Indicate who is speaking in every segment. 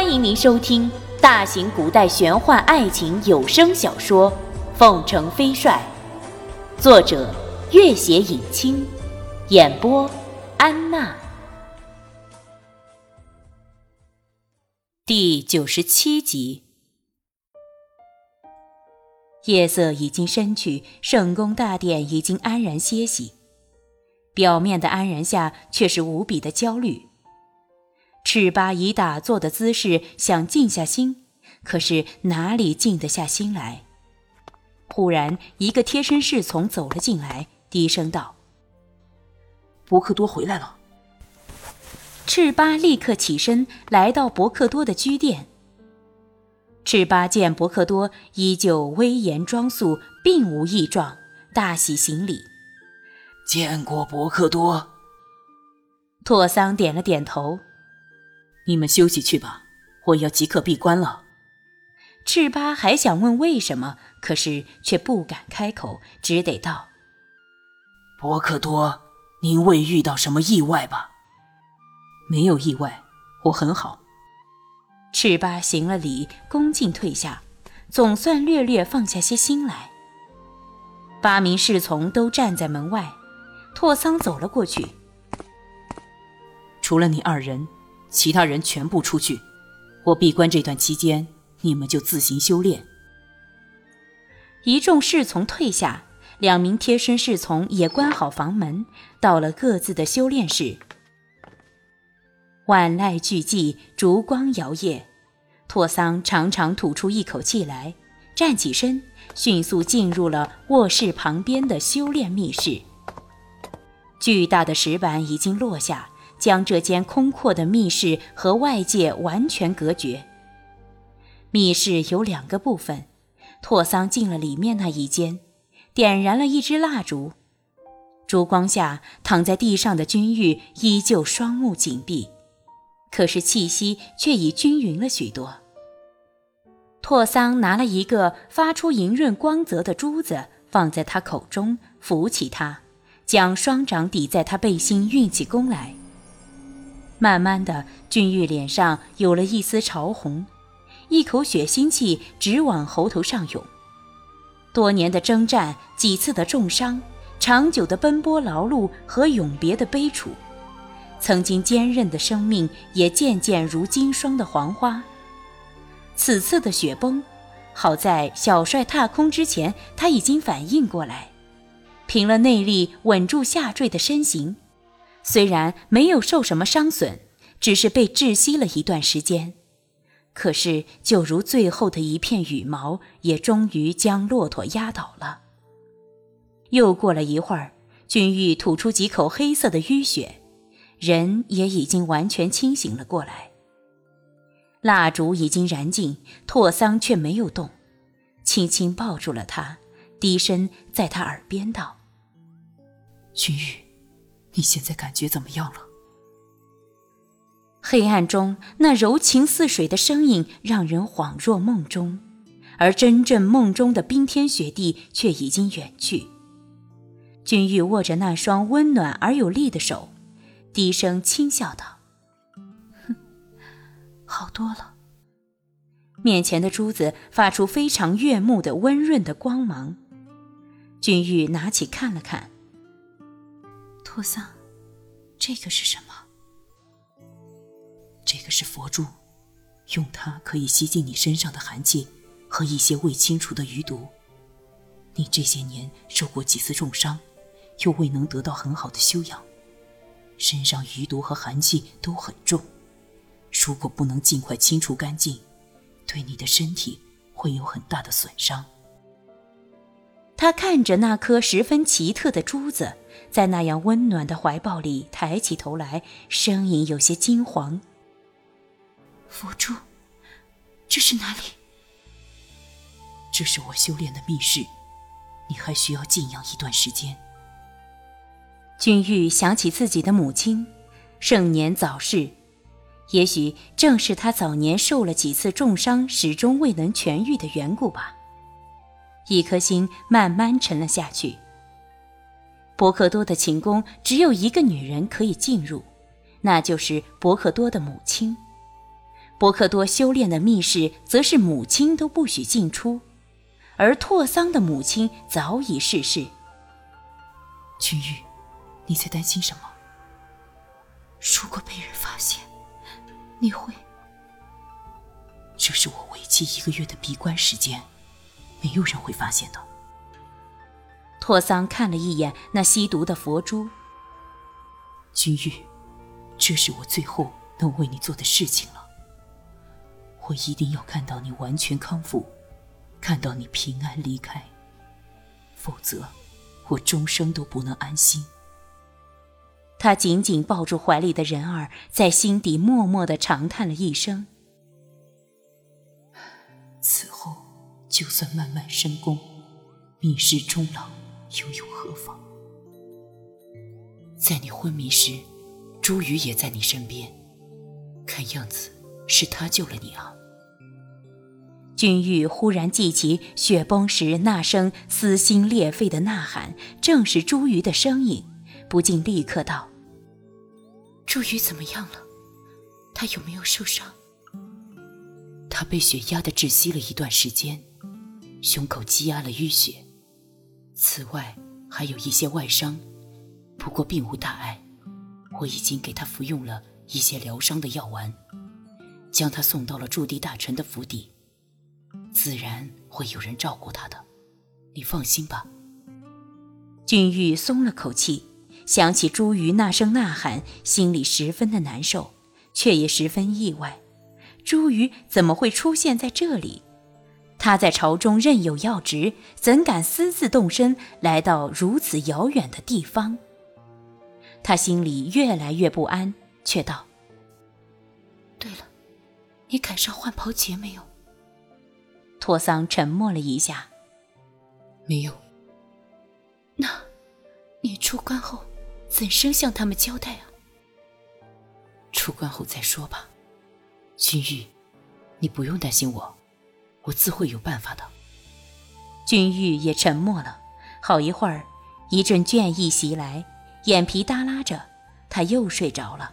Speaker 1: 欢迎您收听大型古代玄幻爱情有声小说《凤城飞帅》，作者：月写影清，演播：安娜。第九十七集。夜色已经深去，圣宫大殿已经安然歇息。表面的安然下，却是无比的焦虑。赤巴以打坐的姿势想静下心，可是哪里静得下心来？忽然，一个贴身侍从走了进来，低声道：“
Speaker 2: 伯克多回来了。”
Speaker 1: 赤巴立刻起身，来到伯克多的居殿。赤巴见伯克多依旧威严庄肃，并无异状，大喜行礼：“
Speaker 2: 见过伯克多。”
Speaker 1: 拓桑点了点头。
Speaker 2: 你们休息去吧，我要即刻闭关了。
Speaker 1: 赤巴还想问为什么，可是却不敢开口，只得道：“
Speaker 2: 博克多，您未遇到什么意外吧？”“
Speaker 3: 没有意外，我很好。”
Speaker 1: 赤巴行了礼，恭敬退下，总算略略放下些心来。八名侍从都站在门外，拓桑走了过去，
Speaker 3: 除了你二人。其他人全部出去，我闭关这段期间，你们就自行修炼。
Speaker 1: 一众侍从退下，两名贴身侍从也关好房门，到了各自的修炼室。万籁俱寂，烛光摇曳，拓桑长长吐出一口气来，站起身，迅速进入了卧室旁边的修炼密室。巨大的石板已经落下。将这间空阔的密室和外界完全隔绝。密室有两个部分，拓桑进了里面那一间，点燃了一支蜡烛。烛光下，躺在地上的君玉依旧双目紧闭，可是气息却已均匀了许多。拓桑拿了一个发出莹润光泽的珠子放在他口中，扶起他，将双掌抵在他背心，运起功来。慢慢的，俊玉脸上有了一丝潮红，一口血腥气直往喉头上涌。多年的征战，几次的重伤，长久的奔波劳碌和永别的悲楚，曾经坚韧的生命也渐渐如经霜的黄花。此次的雪崩，好在小帅踏空之前，他已经反应过来，凭了内力稳住下坠的身形。虽然没有受什么伤损，只是被窒息了一段时间，可是就如最后的一片羽毛，也终于将骆驼压倒了。又过了一会儿，君玉吐出几口黑色的淤血，人也已经完全清醒了过来。蜡烛已经燃尽，拓桑却没有动，轻轻抱住了他，低声在他耳边道：“
Speaker 3: 君玉。”你现在感觉怎么样了？
Speaker 1: 黑暗中那柔情似水的声音让人恍若梦中，而真正梦中的冰天雪地却已经远去。君玉握着那双温暖而有力的手，低声轻笑道：“
Speaker 3: 哼，好多了。”
Speaker 1: 面前的珠子发出非常悦目的温润的光芒，君玉拿起看了看。
Speaker 3: 托桑，这个是什么？这个是佛珠，用它可以吸进你身上的寒气和一些未清除的余毒。你这些年受过几次重伤，又未能得到很好的修养，身上余毒和寒气都很重。如果不能尽快清除干净，对你的身体会有很大的损伤。
Speaker 1: 他看着那颗十分奇特的珠子。在那样温暖的怀抱里，抬起头来，声音有些惊惶。
Speaker 3: 佛珠，这是哪里？这是我修炼的密室，你还需要静养一段时间。
Speaker 1: 君玉想起自己的母亲，盛年早逝，也许正是他早年受了几次重伤，始终未能痊愈的缘故吧。一颗心慢慢沉了下去。伯克多的寝宫只有一个女人可以进入，那就是伯克多的母亲。伯克多修炼的密室，则是母亲都不许进出，而拓桑的母亲早已逝世。
Speaker 3: 君玉，你在担心什么？如果被人发现，你会……这是我为期一个月的闭关时间，没有人会发现的。
Speaker 1: 拓桑看了一眼那吸毒的佛珠。
Speaker 3: 君玉，这是我最后能为你做的事情了。我一定要看到你完全康复，看到你平安离开，否则我终生都不能安心。
Speaker 1: 他紧紧抱住怀里的人儿，在心底默默的长叹了一声。
Speaker 3: 此后，就算漫漫深宫，密室终老，又有何妨？在你昏迷时，朱雨也在你身边，看样子是他救了你啊。
Speaker 1: 君玉忽然记起雪崩时那声撕心裂肺的呐喊，正是朱瑜的声音，不禁立刻道：“
Speaker 3: 朱瑜怎么样了？他有没有受伤？”他被血压的窒息了一段时间，胸口积压了淤血，此外还有一些外伤。不过并无大碍，我已经给他服用了一些疗伤的药丸，将他送到了驻地大臣的府邸，自然会有人照顾他的，你放心吧。
Speaker 1: 君玉松了口气，想起朱瑜那声呐喊，心里十分的难受，却也十分意外，朱瑜怎么会出现在这里？他在朝中任有要职，怎敢私自动身来到如此遥远的地方？他心里越来越不安，却道：“
Speaker 3: 对了，你赶上换袍节没有？”
Speaker 1: 托桑沉默了一下：“
Speaker 3: 没有。”“那，你出关后怎生向他们交代啊？”“出关后再说吧。”“君玉，你不用担心我，我自会有办法的。”
Speaker 1: 君玉也沉默了好一会儿，一阵倦意袭来。眼皮耷拉着，他又睡着了。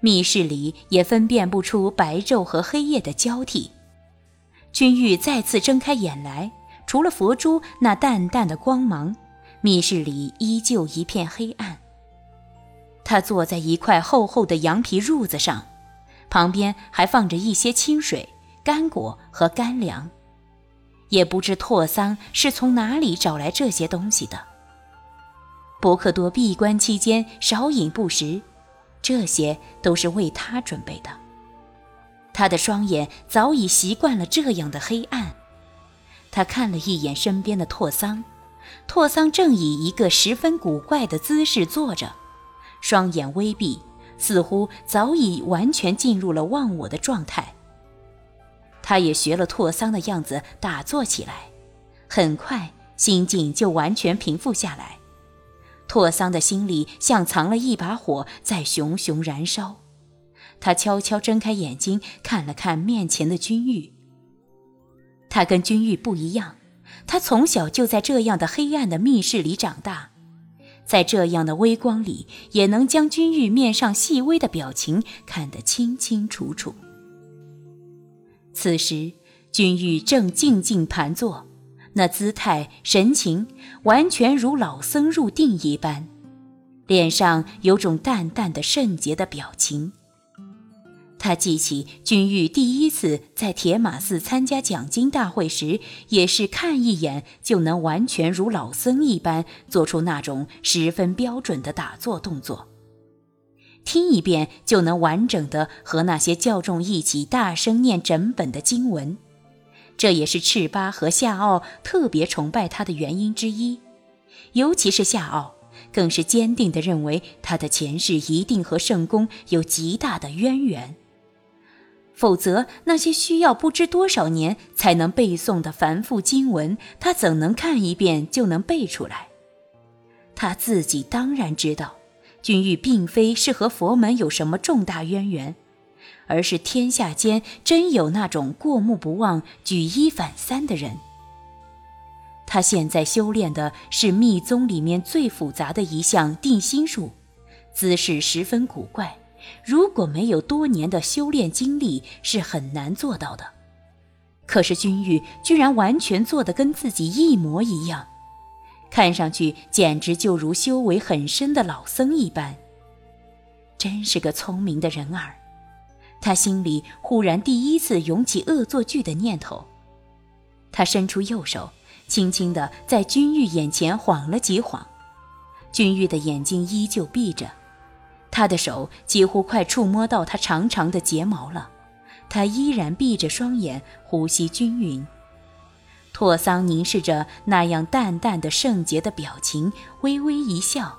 Speaker 1: 密室里也分辨不出白昼和黑夜的交替。君玉再次睁开眼来，除了佛珠那淡淡的光芒，密室里依旧一片黑暗。他坐在一块厚厚的羊皮褥子上，旁边还放着一些清水、干果和干粮，也不知拓桑是从哪里找来这些东西的。伯克多闭关期间少饮不食，这些都是为他准备的。他的双眼早已习惯了这样的黑暗。他看了一眼身边的拓桑，拓桑正以一个十分古怪的姿势坐着，双眼微闭，似乎早已完全进入了忘我的状态。他也学了拓桑的样子打坐起来，很快心境就完全平复下来。拓桑的心里像藏了一把火在熊熊燃烧，他悄悄睁开眼睛，看了看面前的君玉。他跟君玉不一样，他从小就在这样的黑暗的密室里长大，在这样的微光里，也能将君玉面上细微的表情看得清清楚楚。此时，君玉正静静盘坐。那姿态神情完全如老僧入定一般，脸上有种淡淡的圣洁的表情。他记起君玉第一次在铁马寺参加讲经大会时，也是看一眼就能完全如老僧一般做出那种十分标准的打坐动作，听一遍就能完整的和那些教众一起大声念整本的经文。这也是赤巴和夏奥特别崇拜他的原因之一，尤其是夏奥，更是坚定地认为他的前世一定和圣公有极大的渊源。否则，那些需要不知多少年才能背诵的繁复经文，他怎能看一遍就能背出来？他自己当然知道，君玉并非是和佛门有什么重大渊源。而是天下间真有那种过目不忘、举一反三的人。他现在修炼的是密宗里面最复杂的一项定心术，姿势十分古怪，如果没有多年的修炼经历，是很难做到的。可是君玉居然完全做得跟自己一模一样，看上去简直就如修为很深的老僧一般。真是个聪明的人儿，他心里忽然第一次涌起恶作剧的念头。他伸出右手，轻轻地在君玉眼前晃了几晃。君玉的眼睛依旧闭着，他的手几乎快触摸到他长长的睫毛了。他依然闭着双眼，呼吸均匀。拓桑凝视着那样淡淡的圣洁的表情，微微一笑。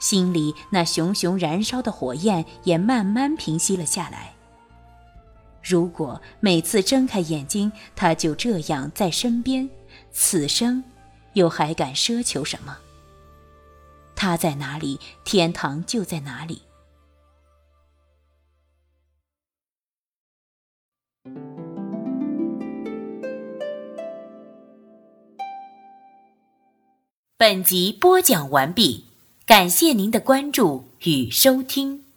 Speaker 1: 心里那熊熊燃烧的火焰也慢慢平息了下来。如果每次睁开眼睛，他就这样在身边，此生又还敢奢求什么？他在哪里，天堂就在哪里。本集播讲完毕。感谢您的关注与收听。